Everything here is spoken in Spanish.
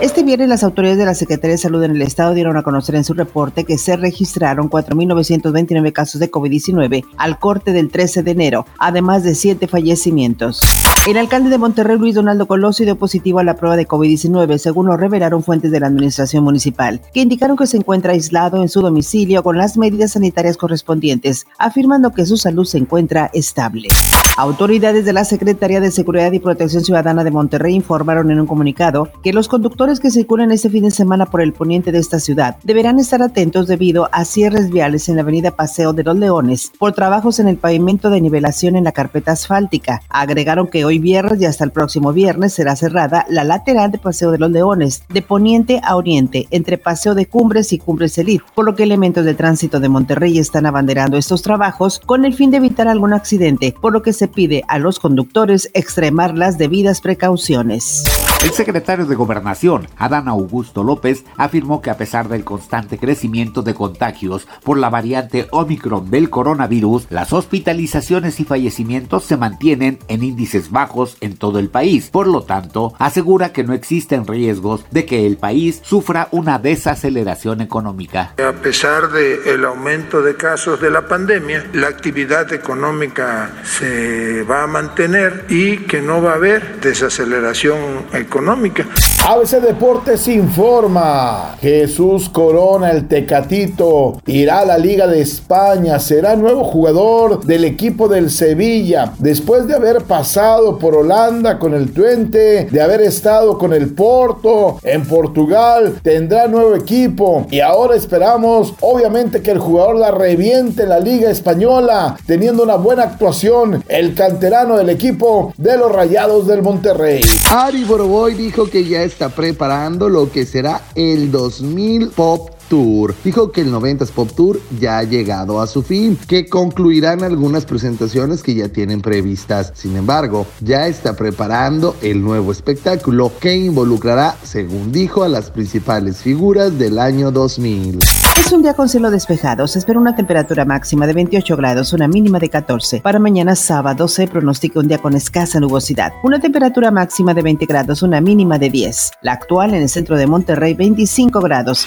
Este viernes las autoridades de la Secretaría de Salud en el estado dieron a conocer en su reporte que se registraron 4.929 casos de COVID-19 al corte del 13 de enero, además de siete fallecimientos. El alcalde de Monterrey, Luis Donaldo Colosio, dio positivo a la prueba de COVID-19, según lo revelaron fuentes de la administración municipal, que indicaron que se encuentra aislado en su domicilio con las medidas sanitarias correspondientes, afirmando que su salud se encuentra estable. Autoridades de la Secretaría de Seguridad y Protección Ciudadana de Monterrey informaron en un comunicado que los conductores que circulan este fin de semana por el poniente de esta ciudad deberán estar atentos debido a cierres viales en la avenida Paseo de los Leones por trabajos en el pavimento de nivelación en la carpeta asfáltica. Agregaron que hoy viernes y hasta el próximo viernes será cerrada la lateral de Paseo de los Leones, de poniente a oriente, entre Paseo de Cumbres y Cumbres Elite, por lo que elementos de tránsito de Monterrey están abanderando estos trabajos con el fin de evitar algún accidente, por lo que se pide a los conductores extremar las debidas precauciones. El secretario de Gobernación, Adán Augusto López, afirmó que a pesar del constante crecimiento de contagios por la variante Omicron del coronavirus, las hospitalizaciones y fallecimientos se mantienen en índices bajos en todo el país. Por lo tanto, asegura que no existen riesgos de que el país sufra una desaceleración económica. A pesar del aumento de casos de la pandemia, la actividad económica se va a mantener y que no va a haber desaceleración económica económica. ABC Deportes informa. Jesús Corona, el Tecatito, irá a la Liga de España. Será nuevo jugador del equipo del Sevilla. Después de haber pasado por Holanda con el Twente, de haber estado con el Porto en Portugal, tendrá nuevo equipo. Y ahora esperamos, obviamente, que el jugador la reviente en la Liga Española, teniendo una buena actuación. El canterano del equipo de los Rayados del Monterrey. Ari Hoy dijo que ya está preparando lo que será el 2000 Pop Tour. Dijo que el 90s Pop Tour ya ha llegado a su fin, que concluirán algunas presentaciones que ya tienen previstas. Sin embargo, ya está preparando el nuevo espectáculo que involucrará, según dijo, a las principales figuras del año 2000. Es un día con cielo despejado. Se espera una temperatura máxima de 28 grados, una mínima de 14. Para mañana sábado se pronostica un día con escasa nubosidad. Una temperatura máxima de 20 grados, una mínima de 10. La actual en el centro de Monterrey, 25 grados.